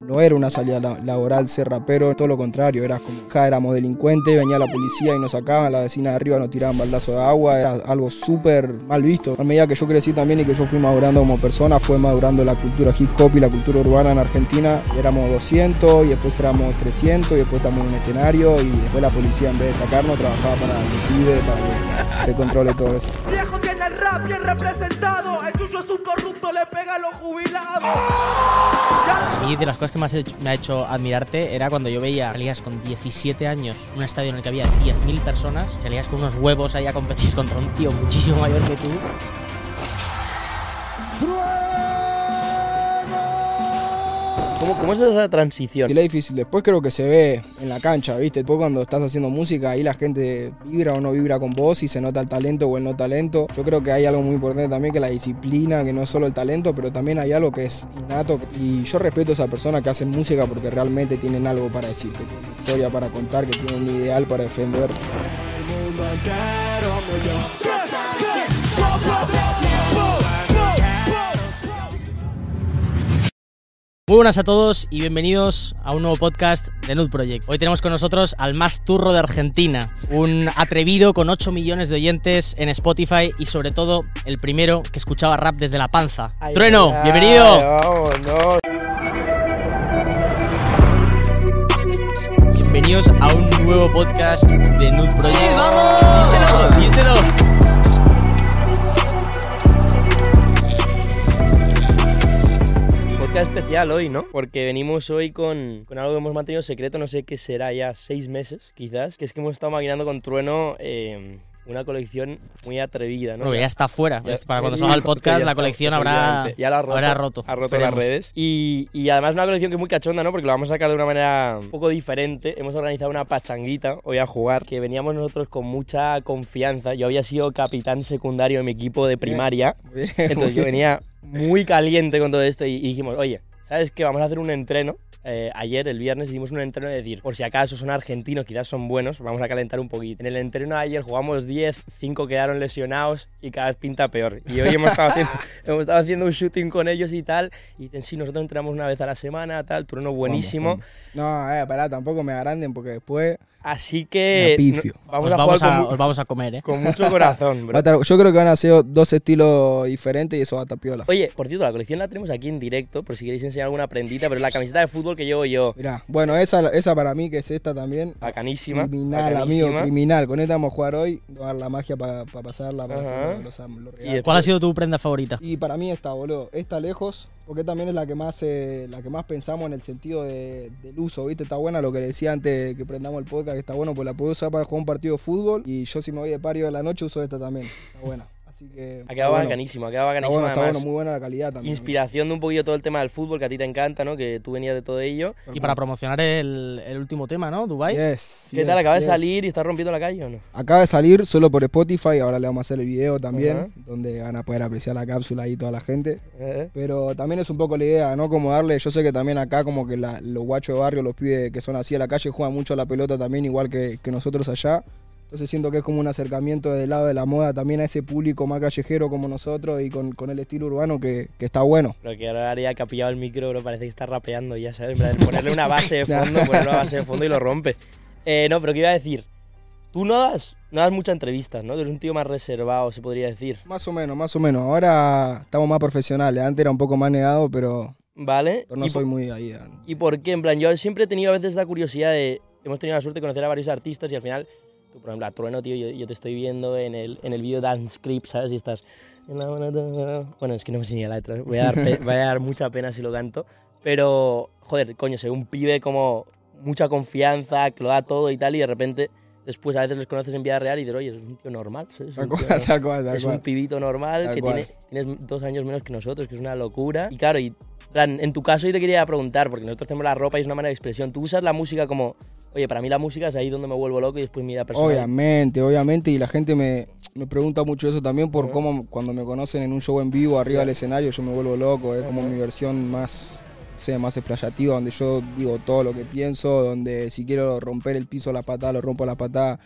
No era una salida la- laboral ser rapero, todo lo contrario, era como acá éramos delincuentes, venía la policía y nos sacaban, la vecina de arriba nos tiraban baldazo de agua, era algo súper mal visto. A medida que yo crecí también y que yo fui madurando como persona, fue madurando la cultura hip hop y la cultura urbana en Argentina. Éramos 200 y después éramos 300 y después estamos en escenario y después la policía en vez de sacarnos trabajaba para el pibe, para que se controle todo eso. Viejo tiene el rap bien representado. El tuyo es un corrupto, pega a los jubilados. De las cosas que más he hecho- me ha hecho admirarte era cuando yo veía salías con 17 años, un estadio en el que había 10.000 personas, salías con unos huevos ahí a competir contra un tío muchísimo mayor que tú. ¿Cómo, cómo es esa transición? Y la difícil, después creo que se ve en la cancha, ¿viste? Después cuando estás haciendo música, ahí la gente vibra o no vibra con vos y se nota el talento o el no talento. Yo creo que hay algo muy importante también que la disciplina, que no es solo el talento, pero también hay algo que es innato. Y yo respeto a esas personas que hacen música porque realmente tienen algo para decir, que tienen una historia para contar, que tienen un ideal para defender. Muy buenas a todos y bienvenidos a un nuevo podcast de Nude Project. Hoy tenemos con nosotros al más turro de Argentina, un atrevido con 8 millones de oyentes en Spotify y sobre todo el primero que escuchaba rap desde la panza. Ay, Trueno, ay, bienvenido. Vámonos. Bienvenidos a un nuevo podcast de Nude Project. ¡Vamos! Díselo, díselo. Podcast especial hoy, ¿no? Porque venimos hoy con, con algo que hemos mantenido secreto, no sé qué será ya seis meses, quizás, que es que hemos estado maquinando con Trueno eh, una colección muy atrevida, ¿no? Bueno, ya está fuera. Ya- Para cuando salga el podcast, la colección habrá. Ya la ha roto, habrá roto. Ha roto Esperemos. las redes. Y, y además una colección que es muy cachonda, ¿no? Porque lo vamos a sacar de una manera un poco diferente. Hemos organizado una pachanguita hoy a jugar, que veníamos nosotros con mucha confianza. Yo había sido capitán secundario en mi equipo de primaria. Bien, Entonces yo venía muy caliente con todo esto y, dijimos, oye, ¿sabes qué? Vamos a hacer un entreno. Eh, ayer, el viernes, hicimos un entreno de decir, por si acaso son argentinos, quizás son buenos, vamos a calentar un poquito. En el entreno de ayer jugamos 10, 5 quedaron lesionados y cada vez pinta peor. Y hoy hemos estado haciendo, hemos estado haciendo un shooting con ellos y tal. Y dicen, sí, nosotros entrenamos una vez a la semana, tal, turno buenísimo. Vamos, vamos. No, eh, pará, tampoco me agranden porque después Así que no- vamos Os a vamos a, con, os vamos a comer, ¿eh? con mucho corazón, bro. yo creo que van a ser dos estilos diferentes y eso va a estar piola. Oye, por cierto, la colección la tenemos aquí en directo, por si queréis enseñar alguna prendita, pero la camiseta de fútbol que llevo yo, Mirá, bueno, esa, esa para mí que es esta también. bacanísima. Criminal, bacanísima. amigo, criminal. Con esta vamos a jugar hoy, vamos a dar la magia para pasarla, para hacer los, los, los Y. ¿Cuál ha sido tu prenda favorita? Y para mí esta, boludo, esta lejos, porque también es la que más eh, la que más pensamos en el sentido de- del uso, ¿viste? Está buena lo que le decía antes de que prendamos el podcast, que está bueno, pues la puedo usar para jugar un partido de fútbol y yo si me voy de pario de la noche uso esta también. Está buena. Así que... Ha está quedado bueno. bacanísimo, ha quedado Está bacanísimo. bueno, está además, bueno, muy buena la calidad también. inspiración de un poquillo todo el tema del fútbol que a ti te encanta, ¿no? Que tú venías de todo ello. Y para promocionar el, el último tema, ¿no? Dubai. Yes, ¿Qué tal? yes, ¿Acaba de yes. salir y estás rompiendo la calle o no? Acaba de salir solo por Spotify, ahora le vamos a hacer el video también, Ajá. donde van a poder apreciar la cápsula ahí toda la gente. ¿Eh? Pero también es un poco la idea, ¿no? Como darle, yo sé que también acá como que la- los guachos de barrio, los pibes que son así a la calle, juegan mucho a la pelota también, igual que, que nosotros allá. Entonces siento que es como un acercamiento del lado de la moda también a ese público más callejero como nosotros y con, con el estilo urbano que, que está bueno. Lo que ahora haría que ha pillado el micro, bro, parece que está rapeando, ya sabes, en plan, ponerle una base de fondo, ponerle una base de fondo y lo rompe. Eh, no, pero ¿qué iba a decir? Tú no das, no das muchas entrevistas, ¿no? Tú eres un tío más reservado, se podría decir. Más o menos, más o menos. Ahora estamos más profesionales. Antes era un poco más negado, pero, ¿Vale? pero no ¿Y soy por- muy ahí. ¿Y por qué? En plan, yo siempre he tenido a veces la curiosidad de... Hemos tenido la suerte de conocer a varios artistas y al final, tú, por ejemplo, a Trueno, tío, yo, yo te estoy viendo en el, en el vídeo Dance Script, ¿sabes? Y estás... Bueno, es que no me ni la letra, voy a, dar voy a dar mucha pena si lo canto. Pero, joder, coño, soy un pibe como mucha confianza, que lo da todo y tal, y de repente... Después a veces los conoces en vida real y dices, oye, es un tío normal. Es Tal un tío cual, tal cual, tal es un cual. pibito normal Tal que tiene, tienes dos años menos que nosotros, que es una locura. Y claro, y, en tu caso yo te quería preguntar, porque nosotros tenemos la ropa y es una manera de expresión. ¿Tú usas la música como, oye, para mí la música es ahí donde me vuelvo loco y después mi vida personal? Obviamente, obviamente, y la gente me, me pregunta mucho eso también por cómo cuando me conocen en un show en vivo arriba del escenario yo me vuelvo loco, es como mi versión más, no sé, más explayativa, donde yo digo todo lo que pienso, donde si quiero romper el piso a la patada, lo rompo a la patada,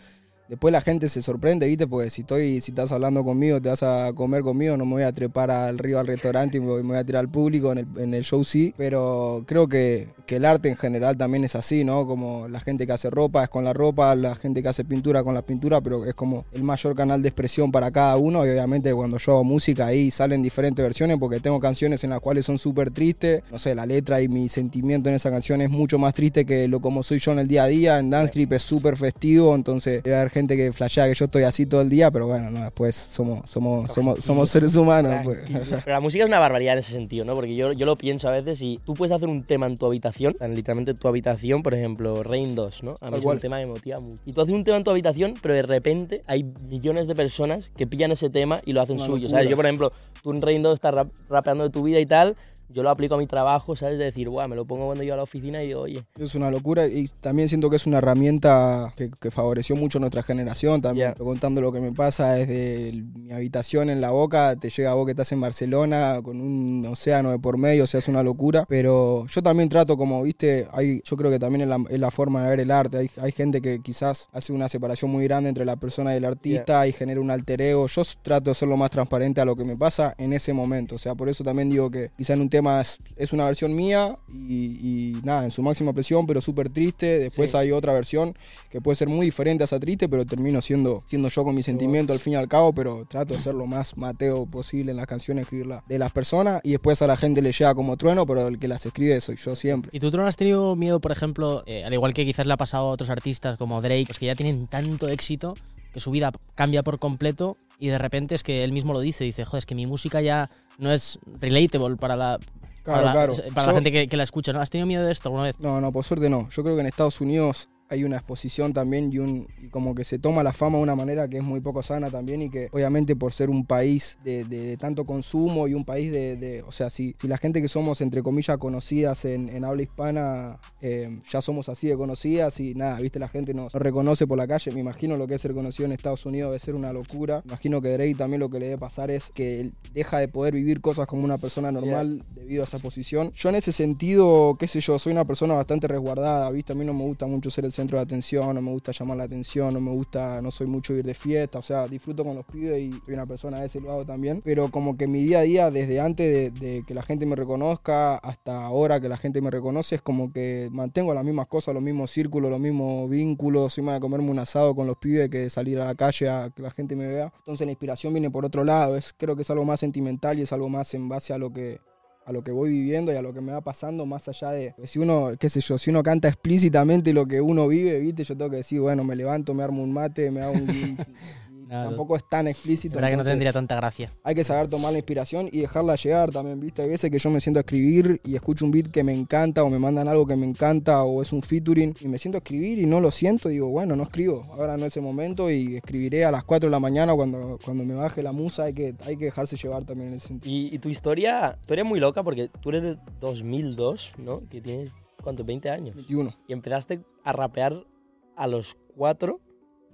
después la gente se sorprende, ¿viste? Porque si estoy, si estás hablando conmigo, te vas a comer conmigo, no me voy a trepar al río al restaurante y me voy, a tirar al público, en el, en el show sí, pero creo que, que el arte en general también es así, ¿no? Como la gente que hace ropa es con la ropa, la gente que hace pintura con la pintura, pero es como el mayor canal de expresión para cada uno y obviamente cuando yo hago música ahí salen diferentes versiones porque tengo canciones en las cuales son súper tristes, no sé, la letra y mi sentimiento en esa canción es mucho más triste que lo como soy yo en el día a día, en Dance Creep es súper festivo, entonces debe haber gente que flashea que yo estoy así todo el día, pero bueno, no, después somos, somos, somos, somos seres humanos. Pues. Pero la música es una barbaridad en ese sentido, ¿no? Porque yo, yo lo pienso a veces y tú puedes hacer un tema en tu habitación, en literalmente tu habitación, por ejemplo, Rain 2, ¿no? A mí es cual. un tema que me motiva mucho. Y tú haces un tema en tu habitación, pero de repente hay millones de personas que pillan ese tema y lo hacen Una suyo, locura. ¿sabes? Yo, por ejemplo, tú en Rain 2 estás rap- rapeando de tu vida y tal, yo lo aplico a mi trabajo, ¿sabes? De decir, guau, me lo pongo cuando llego a la oficina y digo, oye, Es una locura y también siento que es una herramienta que, que favoreció mucho a nuestra generación también. Ya. Contando lo que me pasa desde el- mi habitación en la boca, te llega a vos que estás en Barcelona con un océano de por medio, o sea, es una locura. Pero yo también trato como, viste, hay, yo creo que también es la, es la forma de ver el arte. Hay, hay gente que quizás hace una separación muy grande entre la persona y el artista y genera un alter ego. Yo trato de ser lo más transparente a lo que me pasa en ese momento. O sea, por eso también digo que quizá en un tema es, es una versión mía y, y nada, en su máxima presión, pero súper triste. Después Sí. hay otra versión que puede ser muy diferente a esa triste, pero termino siendo, siendo yo con mi sentimiento al fin y al cabo, pero trato de ser lo más mateo posible en las canciones, escribirla de las personas y después a la gente le llega como trueno, pero el que las escribe soy yo siempre. ¿Y tú, Tron, has tenido miedo, por ejemplo, eh, al igual que quizás le ha pasado a otros artistas como Drake, los que ya tienen tanto éxito que su vida cambia por completo y de repente es que él mismo lo dice, dice, joder, es que mi música ya no es relatable para la, Claro, para la, claro. para la gente que, que la escucha, ¿no? ¿Has tenido miedo de esto alguna vez? No, no, por suerte no. Yo creo que en Estados Unidos hay una exposición también y, un, y como que se toma la fama de una manera que es muy poco sana también y que obviamente por ser un país de, de- de tanto consumo y un país de, de- o sea, si, si la gente que somos entre comillas conocidas en, en habla hispana eh, ya somos así de conocidas y nada, viste, la gente nos, nos reconoce por la calle, me imagino lo que es ser conocido en Estados Unidos debe ser una locura. Me imagino que Drake también lo que le debe pasar es que él deja de poder vivir cosas como una persona normal debido a esa posición. Yo en ese sentido, qué sé yo, soy una persona bastante resguardada, ¿viste? A mí no me gusta mucho ser el centro de atención, no me gusta llamar la atención, no me gusta, no soy mucho ir de fiesta, o sea, disfruto con los pibes y soy una persona veces lo hago también, pero como que mi día a día, desde antes de, de que la gente me reconozca hasta ahora que la gente me reconoce, es como que mantengo las mismas cosas, los mismos círculos, los mismos vínculos, soy de comerme un asado con los pibes que de salir a la calle a que la gente me vea. Entonces la inspiración viene por otro lado, es, creo que es algo más sentimental y es algo más en base a lo que a lo que voy viviendo y a lo que me va pasando, más allá de pues, si uno, qué sé yo, si uno canta explícitamente lo que uno vive, viste, yo tengo que decir, bueno, me levanto, me armo un mate, me hago un... tampoco es tan explícito. La verdad que no tendría tanta gracia. Hay que saber tomar la inspiración y dejarla llegar también, viste. Hay veces que yo me siento a escribir y escucho un beat que me encanta o me mandan algo que me encanta o es un featuring y me siento a escribir y no lo siento y digo, bueno, no escribo, ahora no es el momento y escribiré a las 4 de la mañana cuando, cuando me baje la musa, hay que, hay que dejarse llevar también en ese sentido. Y, y tu historia, historia es muy loca porque tú eres de 2002, ¿no? Que tienes, ¿cuánto? 20 años. 21. Y empezaste a rapear a los 4, Más o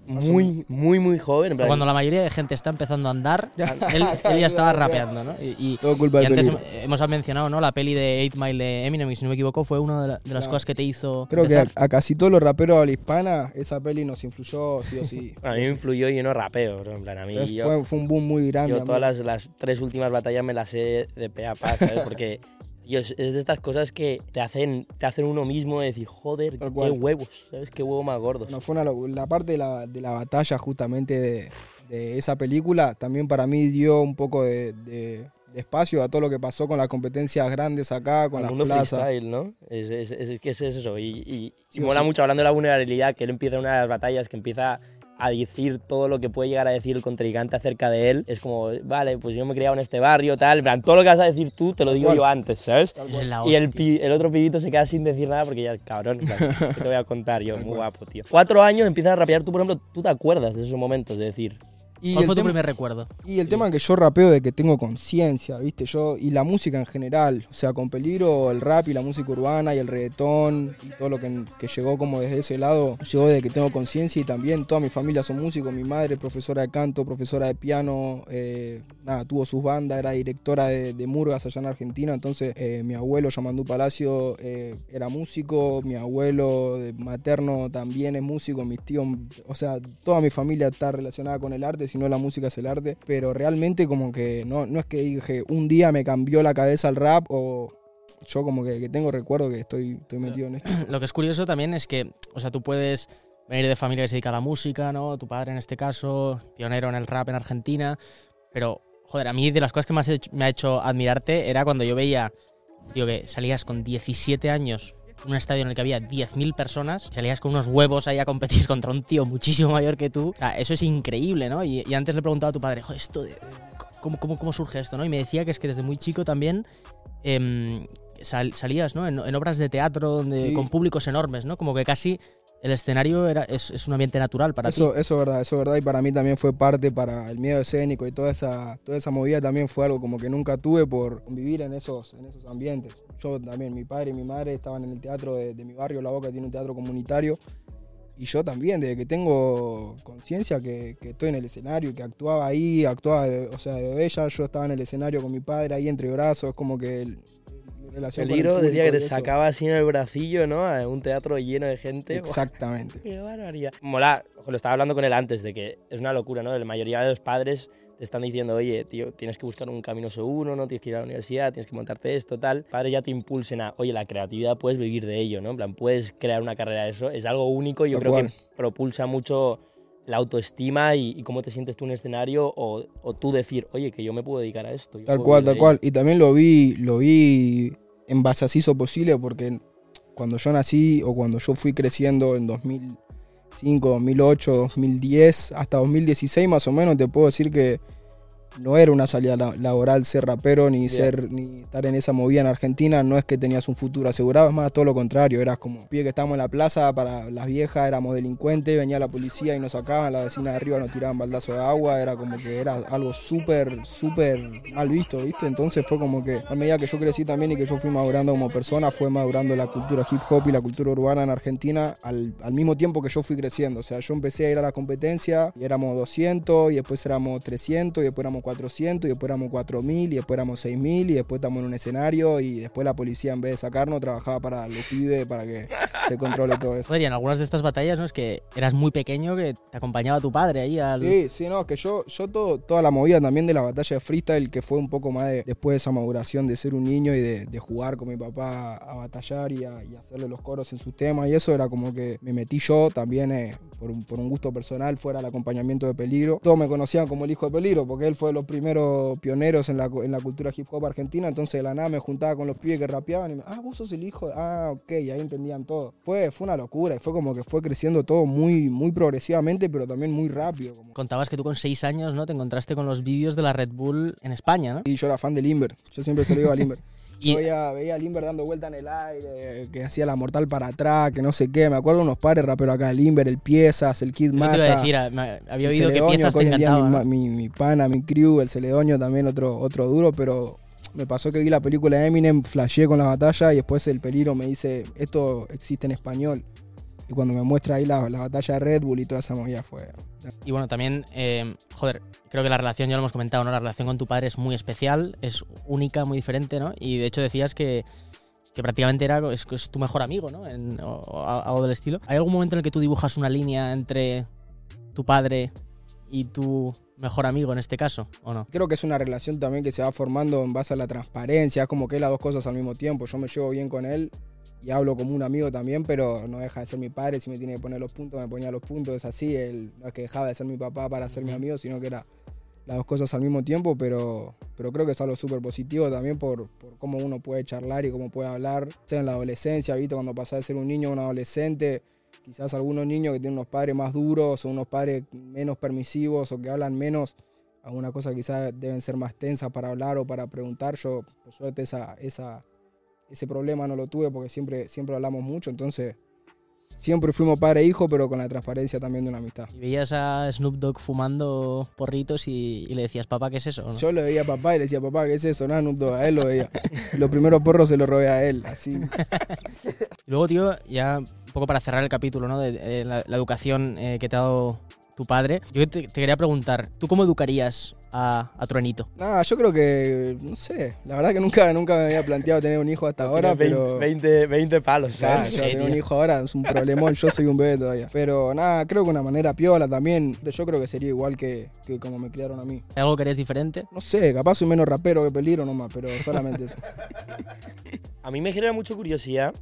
muy, muy, muy joven. en plan- Cuando la mayoría de gente está empezando a andar, él, él ya estaba rapeando, ¿no? Y, y- Todo culpa y del antes peligro. hem- hemos mencionado, ¿no? La peli de 8 Mile de Eminem, y si no me equivoco, fue una de, la- de las cosas que te hizo Creo que a, casi todos los raperos de la hispana esa peli nos influyó sí o sí. A mí me influyó y yo no rapeo, bro, en plan, a mí Entonces yo, fue, fue un boom muy grande. yo todas las, las tres últimas batallas me las sé de pe a pa, ¿sabes? Porque tío, es, es de estas cosas que te hacen, te hacen uno mismo de decir, joder, qué huevos, ¿sabes? Qué huevo más gordos. Bueno, fue una la parte de la, de la batalla justamente de, de esa película también para mí dio un poco de, espacio a todo lo que pasó con las competencias grandes acá, con el las mundo plazas. freestyle, ¿no? Es, es, es, que es eso. Y, y, Sí y o mola sí. mucho hablando de la vulnerabilidad, que él empieza una de las batallas, que empieza a decir todo lo que puede llegar a decir el contrincante acerca de él. Es como, vale, pues yo me he criado en este barrio, tal. En plan, todo lo que vas a decir tú te lo digo yo antes, ¿sabes? Y el, pi- el otro pibito se queda sin decir nada porque ya, cabrón, en plan, ¿qué te voy a contar yo? Muy guapo, tío. Cuatro años empiezas a rapear, tú, por ejemplo, tú te acuerdas de esos momentos, de decir, Y ¿Cuál el fue tu primer recuerdo? Y el tema que yo rapeo de que tengo conciencia, ¿viste? Yo, y la música en general, o sea, con peligro, el rap y la música urbana y el reggaetón y todo lo que, que llegó como desde ese lado, llegó de que tengo conciencia y también toda mi familia son músicos, mi madre es profesora de canto, profesora de piano, eh, nada, tuvo sus bandas, era directora de, de Murgas allá en Argentina, entonces eh, mi abuelo Yamandú Palacio eh, era músico, mi abuelo materno también es músico, mis tíos, o sea, toda mi familia está relacionada con el arte, si no la música es el arte, pero realmente como que no, no es que dije un día me cambió la cabeza el rap o yo como que, tengo recuerdo que estoy, estoy metido en esto. Lo que es curioso también es que, o sea, tú puedes venir de familia que se dedica a la música, ¿no? Tu padre en este caso, pionero en el rap en Argentina, pero, joder, a mí de las cosas que más he hecho- me ha hecho admirarte era cuando yo veía, digo, que salías con 17 años un estadio en el que había 10.000 personas, salías con unos huevos ahí a competir contra un tío muchísimo mayor que tú. O sea, eso es increíble, ¿no? Y, y antes le preguntaba a tu padre, joder, esto de, ¿cómo, cómo, ¿cómo surge esto, no? Y me decía que es que desde muy chico también em, sal- salías, ¿no? En, en obras de teatro donde, Sí. con públicos enormes, ¿no? Como que casi el escenario era, es, es un ambiente natural para Eso, ti. eso es verdad, eso es verdad y para mí también fue parte para el miedo escénico y toda esa, toda esa movida también fue algo como que nunca tuve por vivir en esos, en esos ambientes. Yo también, mi padre y mi madre estaban en el teatro de, de mi barrio, La Boca tiene un teatro comunitario y yo también, desde que tengo conciencia que, que estoy en el escenario, que actuaba ahí, actuaba, de- o sea, de bebé ya yo estaba en el escenario con mi padre ahí entre brazos, como que el, el Peligro decía que te sacaba así en el bracillo, ¿no? A un teatro lleno de gente. Exactamente. ¡Qué barbaridad! Mola, lo estaba hablando con él antes, de que es una locura, ¿no? La mayoría de los padres te están diciendo, oye, tío, tienes que buscar un camino seguro, no tienes que ir a la universidad, tienes que montarte esto, tal. Padres ya te impulsen a, oye, la creatividad puedes vivir de ello, ¿no? En plan, puedes crear una carrera de eso. Es algo único y yo creo cual. que propulsa mucho la autoestima y, y cómo te sientes tú en escenario o, o tú decir, oye, que yo me puedo dedicar a esto. Tal cual, tal ello". cual. Y también lo vi, lo vi en base a hizo posible porque cuando yo nací o cuando yo fui creciendo en 2005, 2008, 2010, hasta 2016 más o menos, te puedo decir que no era una salida la- laboral ser rapero ni ser ni estar en esa movida en Argentina, no es que tenías un futuro asegurado, es más todo lo contrario, eras como pibe que estábamos en la plaza para las viejas, éramos delincuentes, venía la policía y nos sacaban, la vecina de arriba nos tiraban baldazo de agua, era como que era algo súper, súper mal visto, ¿viste? Entonces fue como que a medida que yo crecí también y que yo fui madurando como persona, fue madurando la cultura hip hop y la cultura urbana en Argentina al, al mismo tiempo que yo fui creciendo, o sea, yo empecé a ir a la competencia y éramos 200 y después éramos 300 y después éramos 400 y después éramos 4000 y después éramos 6000 y después estamos en un escenario y después la policía en vez de sacarnos trabajaba para los pibes para que se controle todo eso. En algunas de estas batallas, ¿no? Es que eras muy pequeño que te acompañaba tu padre ahí al... Sí, sí, no, que yo, yo todo, toda la movida también de la batalla de freestyle, que fue un poco más de, después de esa maduración de ser un niño y de, de jugar con mi papá a batallar y a, y hacerle los coros en sus temas y eso era como que me metí yo también eh, por, un, por un gusto personal fuera el acompañamiento de Peligro. Todos me conocían como el hijo de Peligro porque él fue de los primeros pioneros en la, en la cultura hip hop argentina, entonces de la nada me juntaba con los pibes que rapeaban y me, ah, vos sos el hijo, de-". ah, ok, y ahí entendían todo. Fue, fue una locura y fue como que fue creciendo todo muy, muy progresivamente, pero también muy rápido. Como. Contabas que tú con seis años, ¿no? Te encontraste con los vídeos de la Red Bull en España, ¿no? Y yo era fan de Limber. Yo siempre se lo iba a Limber. Y- veía, veía a Limber dando vuelta en el aire, que hacía la mortal para atrás, que no sé qué. Me acuerdo de unos pares raperos acá, Limber, el Piezas, el Kid Mata. te iba a decir, había el oído que piezas te hoy en día encantaban. mi, pana, mi crew, el Celedonio también otro, otro duro, pero me pasó que vi la película de Eminem, flasheé con la batalla y después el peligro me dice, esto existe en español. Y cuando me muestra ahí la, la batalla de Red Bull y toda esa movida fue... Y bueno, también, eh, joder, creo que la relación, ya lo hemos comentado, ¿no? La relación con tu padre es muy especial, es única, muy diferente, ¿no? Y de hecho decías que, que prácticamente era es, tu mejor amigo, ¿no? O, algo del estilo. ¿Hay algún momento en el que tú dibujas una línea entre tu padre y tu mejor amigo en este caso, o no? Creo que es una relación también que se va formando en base a la transparencia, como que las dos cosas al mismo tiempo. Yo me llevo bien con él y hablo como un amigo también, pero no deja de ser mi padre. Si me tiene que poner los puntos, me ponía los puntos. Es así, él no es que dejaba de ser mi papá para ser mi amigo, sino que era las dos cosas al mismo tiempo, pero, pero creo que es algo súper positivo también por, por cómo uno puede charlar y cómo puede hablar, sea en la adolescencia, ¿viste? Cuando pasás de ser un niño a un adolescente, quizás algunos niños que tienen unos padres más duros o unos padres menos permisivos o que hablan menos, alguna cosa quizás deben ser más tensas para hablar o para preguntar. Yo, por suerte, esa, esa, ese problema no lo tuve porque siempre, siempre hablamos mucho, entonces siempre fuimos padre e hijo, pero con la transparencia también de una amistad. Y veías a Snoop Dogg fumando porritos y, y le decías, papá, ¿qué es eso? ¿no? Yo le veía a papá y le decía, papá, ¿qué es eso? No, no, a él lo veía. Los primeros porros se los robé a él, así. Luego, tío, ya un poco para cerrar el capítulo, ¿no? De, de la, la educación eh, que te ha dado tu padre. Yo te, te quería preguntar, ¿tú cómo educarías a, a Truenito? Nada, yo creo que, no sé, la verdad que nunca, nunca me había planteado tener un hijo hasta ahora, Tienes pero... 20, 20 palos, Claro, yo Sí, tener un hijo ahora es un problemón, yo soy un bebé todavía. Pero nada, creo que una manera piola también, yo creo que sería igual que, que como me criaron a mí. ¿Hay algo que eres diferente? No sé, capaz soy menos rapero que peligro nomás, pero solamente eso. A mí me genera mucha curiosidad